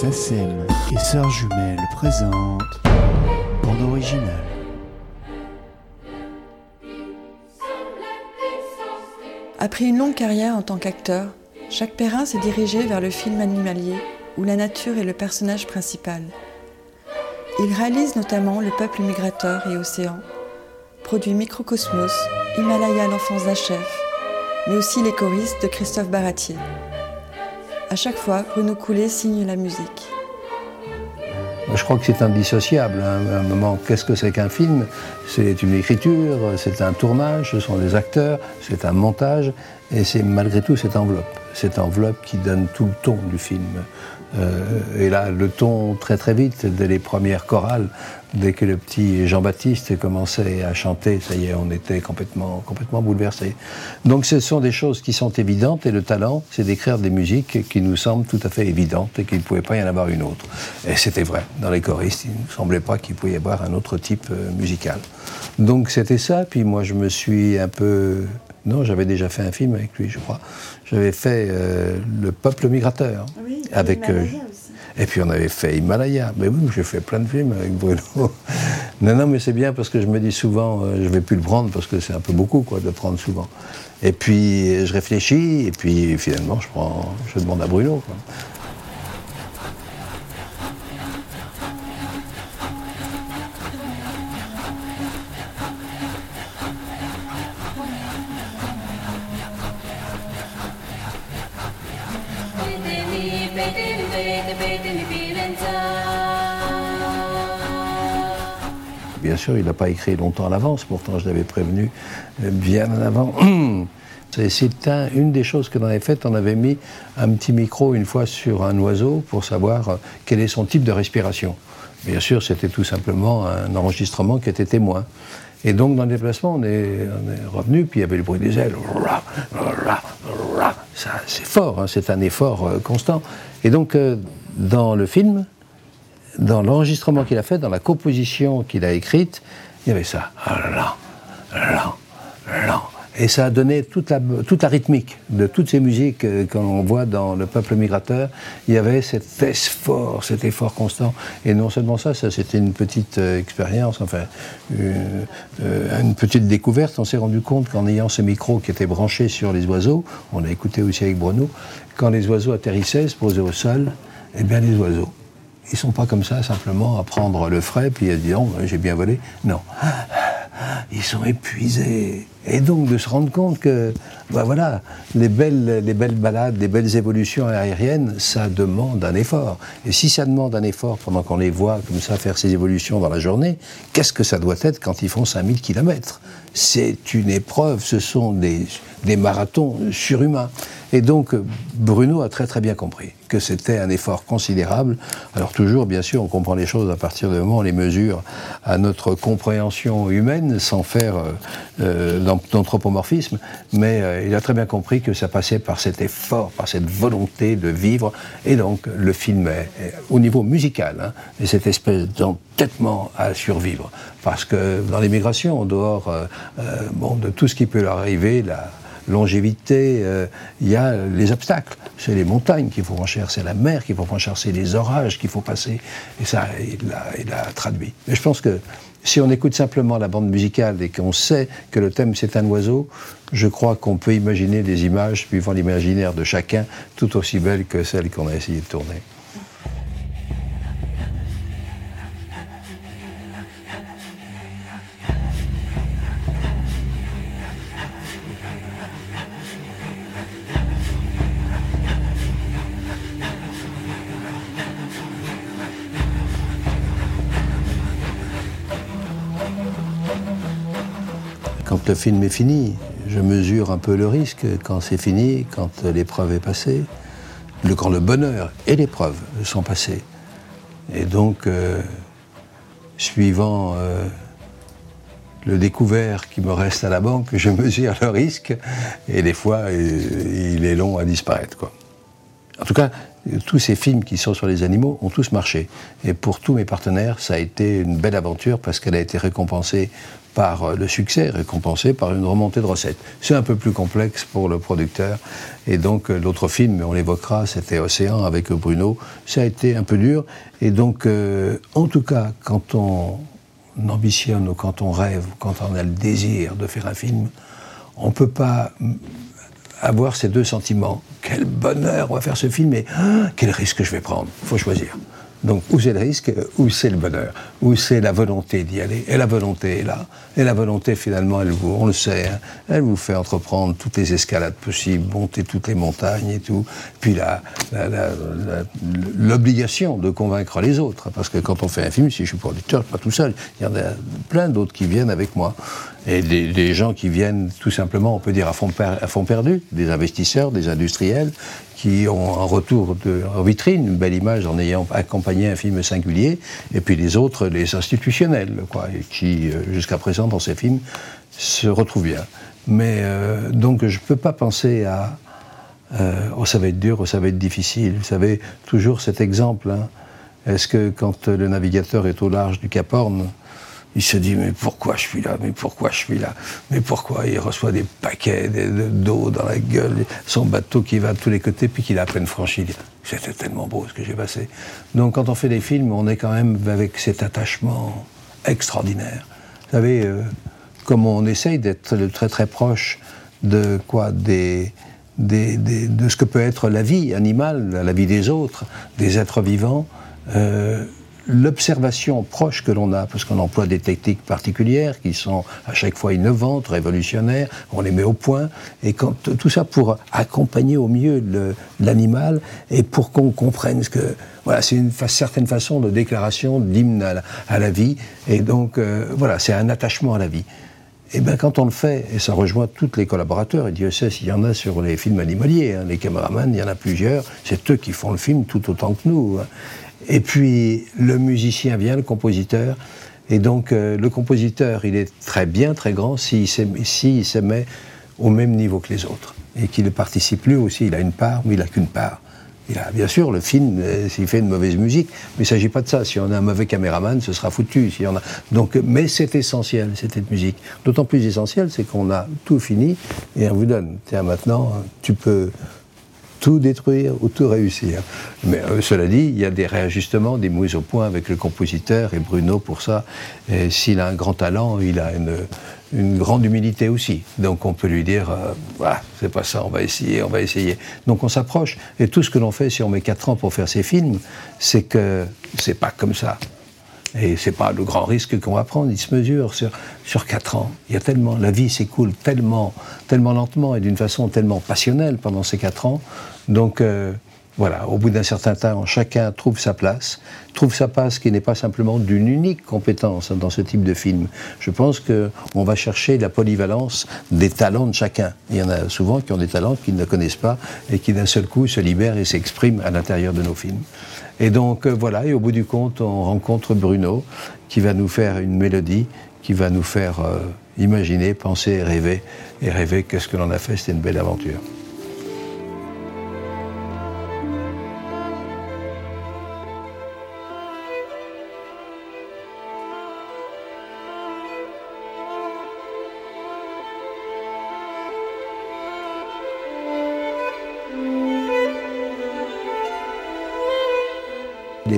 SACEM et Sœurs Jumelles présentent Bande originale. Après une longue carrière en tant qu'acteur, Jacques Perrin s'est dirigé vers le film animalier où la nature est le personnage principal. Il réalise notamment Le peuple migrateur et Océan, produit Microcosmos, Himalaya l'enfance d'un chef, mais aussi Les choristes de Christophe Baratier. À chaque fois, Bruno Coulet signe la musique. Je crois que c'est indissociable. hein. À un moment, qu'est-ce que c'est qu'un film? C'est une écriture, c'est un tournage, ce sont des acteurs, c'est un montage, et c'est malgré tout cette enveloppe. Cette enveloppe qui donne tout le ton du film. Euh, et là, le ton très très vite, dès les premières chorales, dès que le petit Jean-Baptiste commençait à chanter, ça y est, on était complètement, complètement bouleversés. Donc ce sont des choses qui sont évidentes, et le talent, c'est d'écrire des musiques qui nous semblent tout à fait évidentes et qu'il ne pouvait pas y en avoir une autre. Et c'était vrai. Dans les choristes, il ne semblait pas qu'il pouvait y avoir un autre type euh, musical. Donc c'était ça, puis moi je me suis un peu... Non, j'avais déjà fait un film avec lui, je crois. J'avais fait euh, Le peuple migrateur. avec, euh, et puis on avait fait Himalaya. Mais oui, j'ai fait plein de films avec Bruno. non, non, mais c'est bien parce que je me dis souvent, euh, je vais plus le prendre parce que c'est un peu beaucoup, quoi, de le prendre souvent. Et puis je réfléchis, et puis finalement, je prends, je demande à Bruno. Quoi. Bien sûr, il n'a pas écrit longtemps à l'avance, pourtant je l'avais prévenu euh, bien en avant. C'est- C'est un- une des choses que l'on avait faites, on avait mis un petit micro une fois sur un oiseau pour savoir euh, quel est son type de respiration. Bien sûr, c'était tout simplement un enregistrement qui était témoin. Et donc, dans le déplacement, on est, revenu, puis il y avait le bruit des ailes. Ça, C'est fort, hein, c'est un effort euh, constant. Et donc, dans le film, dans l'enregistrement qu'il a fait, dans la composition qu'il a écrite, il y avait ça. Et ça a donné toute la, toute la rythmique de toutes ces musiques euh, qu'on voit dans Le Peuple Migrateur. Il y avait cet effort, cet effort constant. Et non seulement ça, ça c'était une petite euh, expérience, enfin, une, euh, une petite découverte. On s'est rendu compte qu'en ayant ce micro qui était branché sur les oiseaux, on a écouté aussi avec Bruno, quand les oiseaux atterrissaient, se posaient au sol, eh bien les oiseaux, ils sont pas comme ça simplement à prendre le frais puis à dire oh, j'ai bien volé. Non. Ils sont épuisés. Et donc de se rendre compte que bah voilà, les belles, les belles balades, les belles évolutions aériennes, ça demande un effort. Et si ça demande un effort pendant qu'on les voit comme ça faire ces évolutions dans la journée, qu'est-ce que ça doit être quand ils font 5000 km C'est une épreuve, ce sont des, des marathons surhumains. Et donc Bruno a très très bien compris que c'était un effort considérable. Alors toujours, bien sûr, on comprend les choses à partir du moment où on les mesure à notre compréhension humaine, sans faire euh, euh, d'an- d'anthropomorphisme, mais euh, il a très bien compris que ça passait par cet effort, par cette volonté de vivre, et donc le film est, au niveau musical, hein, et cette espèce d'entêtement à survivre, parce que dans l'immigration, en dehors bon, de tout ce qui peut leur arriver, la, longévité, euh, il y a les obstacles. C'est les montagnes qu'il faut franchir, c'est la mer qu'il faut franchir, c'est les orages qu'il faut passer. Et ça, il l'a traduit. Mais je pense que si on écoute simplement la bande musicale et qu'on sait que le thème c'est un oiseau, je crois qu'on peut imaginer des images, suivant l'imaginaire de chacun, tout aussi belles que celles qu'on a essayé de tourner. Quand le film est fini, je mesure un peu le risque quand c'est fini, quand l'épreuve est passée, quand le bonheur et l'épreuve sont passés. Et donc, euh, suivant euh, le découvert qui me reste à la banque, je mesure le risque et des fois, euh, il est long à disparaître. Quoi. En tout cas, tous ces films qui sont sur les animaux ont tous marché. Et pour tous mes partenaires, ça a été une belle aventure parce qu'elle a été récompensée par euh, le succès, récompensée par une remontée de recettes. C'est un peu plus complexe pour le producteur. Et donc, euh, l'autre film, on l'évoquera, c'était Océan avec Bruno. Ça a été un peu dur. Et donc, euh, en tout cas, quand on ambitionne ou quand on rêve, quand on a le désir de faire un film, on ne peut pas avoir ces deux sentiments. Quel bonheur, on va faire ce film, mais ah, quel risque je vais prendre Il faut choisir. Donc, où c'est le risque, où c'est le bonheur, où c'est la volonté d'y aller? Et la volonté est là. Et la volonté, finalement, elle vous, on le sait, hein, elle vous fait entreprendre toutes les escalades possibles, monter toutes les montagnes et tout. Puis l'obligation de convaincre les autres. Parce que quand on fait un film, si je suis producteur, je suis pas tout seul. Il y en a plein d'autres qui viennent avec moi. Et des, gens qui viennent tout simplement, on peut dire, à fond, perdu, des investisseurs, des industriels, qui ont un retour en vitrine, une belle image en ayant accompagné un film singulier, et puis les autres, les institutionnels, quoi, qui, euh, jusqu'à présent, dans ces films, se retrouvent bien. Mais euh, donc, je ne peux pas penser à euh, oh, ça va être dur, oh, ça va être difficile. Vous savez, toujours cet exemple. hein. Est-ce que quand le navigateur est au large du Cap Horn, il se dit mais pourquoi je suis là, mais pourquoi je suis là, mais pourquoi il reçoit des paquets de- de- d'eau dans la gueule, son bateau qui va de tous les côtés, puis qu'il a à peine franchi? C'était tellement beau ce que j'ai passé. Donc quand on fait des films, on est quand même avec cet attachement extraordinaire. Vous savez, euh, comme on essaye d'être très très proche de quoi? Des, des- des- de ce que peut être la vie animale, la vie des autres, des êtres vivants, euh, l'observation proche que l'on a, parce qu'on emploie des techniques particulières qui sont à chaque fois innovantes, révolutionnaires, on les met au point, et quand, tout ça pour accompagner au mieux l'animal et pour qu'on comprenne ce que. Voilà, c'est une certaine façon de déclaration d'hymne à, la- vie, et donc euh, voilà, c'est un attachement à la vie. Et bien quand on le fait, et ça rejoint tous les collaborateurs, et Dieu sait s'il y en a sur les films animaliers, hein, les caméramans, il y en a plusieurs, c'est eux qui font le film tout autant que nous. hein. Et puis le musicien vient, le compositeur, et donc euh, le compositeur, il est très bien, très grand s'il s'il se met au même niveau que les autres, et qu'il ne participe lui aussi, il a une part, mais il n'a qu'une part. Il a, bien sûr, le film, euh, s'il fait une mauvaise musique, mais il ne s'agit pas de ça. Si on a un mauvais caméraman, ce sera foutu. Si on a... Donc, euh, mais c'est essentiel, cette musique. D'autant plus essentiel, c'est qu'on a tout fini et on vous donne. Tiens, maintenant, tu peux tout détruire ou tout réussir. Mais euh, cela dit, il y a des réajustements, des mises au point avec le compositeur et Bruno pour ça. S'il a un grand talent, il a une, grande humilité aussi. Donc on peut lui dire, voilà, c'est pas ça, on va essayer, on va essayer. Donc on s'approche. Et tout ce que l'on fait, si on met 4 ans pour faire ces films, c'est que c'est pas comme ça. Et c'est pas le grand risque qu'on va prendre, il se mesure sur, sur 4 ans. Il y a tellement, la vie s'écoule tellement, tellement lentement et d'une façon tellement passionnelle pendant ces 4 ans. Donc euh, voilà, au bout d'un certain temps, chacun trouve sa place, trouve sa place qui n'est pas simplement d'une unique compétence dans ce type de film. Je pense qu'on va chercher la polyvalence des talents de chacun. Il y en a souvent qui ont des talents qu'ils ne connaissent pas et qui d'un seul coup se libèrent et s'expriment à l'intérieur de nos films. Et donc euh, voilà, et au bout du compte, on rencontre Bruno qui va nous faire une mélodie, qui va nous faire euh, imaginer, penser rêver. Et rêver que ce que l'on a fait, c'était une belle aventure.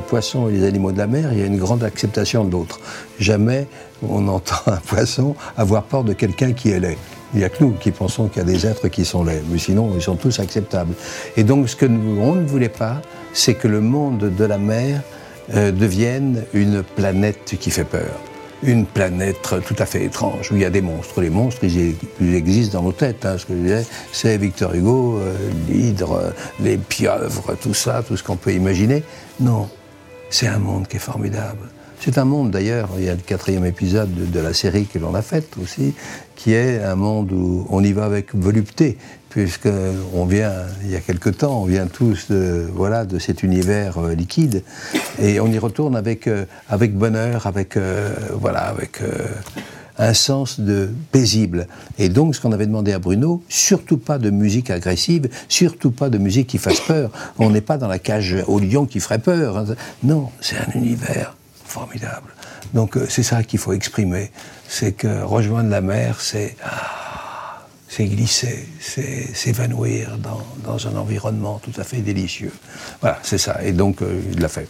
Les poissons et les animaux de la mer, il y a une grande acceptation de l'autre. Jamais on entend un poisson avoir peur de quelqu'un qui est laid. Il n'y a que nous qui pensons qu'il y a des êtres qui sont laids, mais sinon ils sont tous acceptables. Et donc ce que nous, on ne voulait pas, c'est que le monde de la mer euh, devienne une planète qui fait peur. Une planète tout à fait étrange, où il y a des monstres. Les monstres, ils, existent dans nos têtes. hein. Ce que je c'est Victor Hugo, euh, l'hydre, les pieuvres, tout ça, tout ce qu'on peut imaginer. Non, c'est un monde qui est formidable. C'est un monde d'ailleurs, il y a le quatrième épisode de, la série que l'on a faite aussi, qui est un monde où on y va avec volupté, puisque on vient, il y a quelque temps, on vient tous de, voilà, de cet univers euh, liquide, et on y retourne avec, euh, avec bonheur, avec, euh, voilà, avec un sens de paisible. Et donc, ce qu'on avait demandé à Bruno, surtout pas de musique agressive, surtout pas de musique qui fasse peur. On n'est pas dans la cage au lion qui ferait peur. hein. Non, c'est un univers formidable. Donc, euh, c'est ça qu'il faut exprimer. C'est que rejoindre la mer, c'est ah, c'est glisser, c'est s'évanouir dans, dans un environnement tout à fait délicieux. Voilà, c'est ça. Et donc, euh, il l'a fait.